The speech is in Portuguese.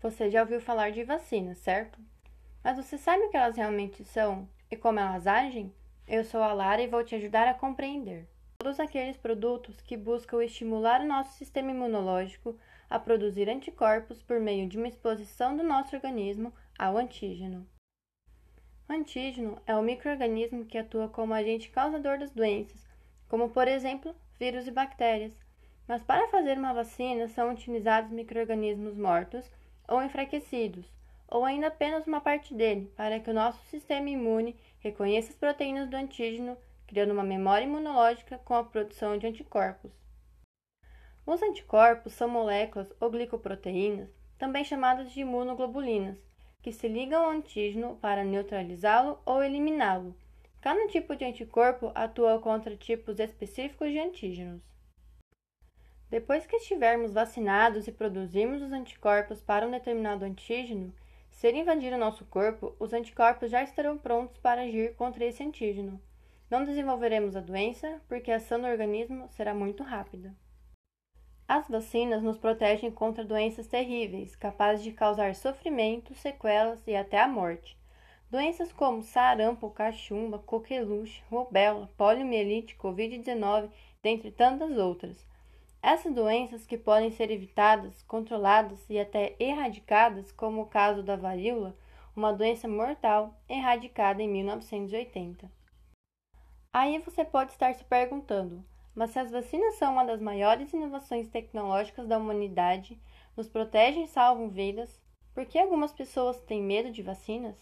Você já ouviu falar de vacinas, certo? Mas você sabe o que elas realmente são e como elas agem? Eu sou a Lara e vou te ajudar a compreender. Todos aqueles produtos que buscam estimular o nosso sistema imunológico a produzir anticorpos por meio de uma exposição do nosso organismo ao antígeno. O antígeno é o microorganismo que atua como agente causador das doenças, como por exemplo vírus e bactérias. Mas para fazer uma vacina são utilizados microorganismos mortos ou enfraquecidos, ou ainda apenas uma parte dele, para que o nosso sistema imune reconheça as proteínas do antígeno, criando uma memória imunológica com a produção de anticorpos. Os anticorpos são moléculas ou glicoproteínas, também chamadas de imunoglobulinas, que se ligam ao antígeno para neutralizá-lo ou eliminá-lo. Cada tipo de anticorpo atua contra tipos específicos de antígenos. Depois que estivermos vacinados e produzirmos os anticorpos para um determinado antígeno, se invadir o nosso corpo, os anticorpos já estarão prontos para agir contra esse antígeno. Não desenvolveremos a doença, porque a ação do organismo será muito rápida. As vacinas nos protegem contra doenças terríveis, capazes de causar sofrimento, sequelas e até a morte. Doenças como sarampo, cachumba, coqueluche, rubéola, poliomielite, covid-19, dentre tantas outras. Essas doenças que podem ser evitadas, controladas e até erradicadas, como o caso da varíola, uma doença mortal erradicada em 1980. Aí você pode estar se perguntando: mas se as vacinas são uma das maiores inovações tecnológicas da humanidade, nos protegem e salvam vidas, por que algumas pessoas têm medo de vacinas?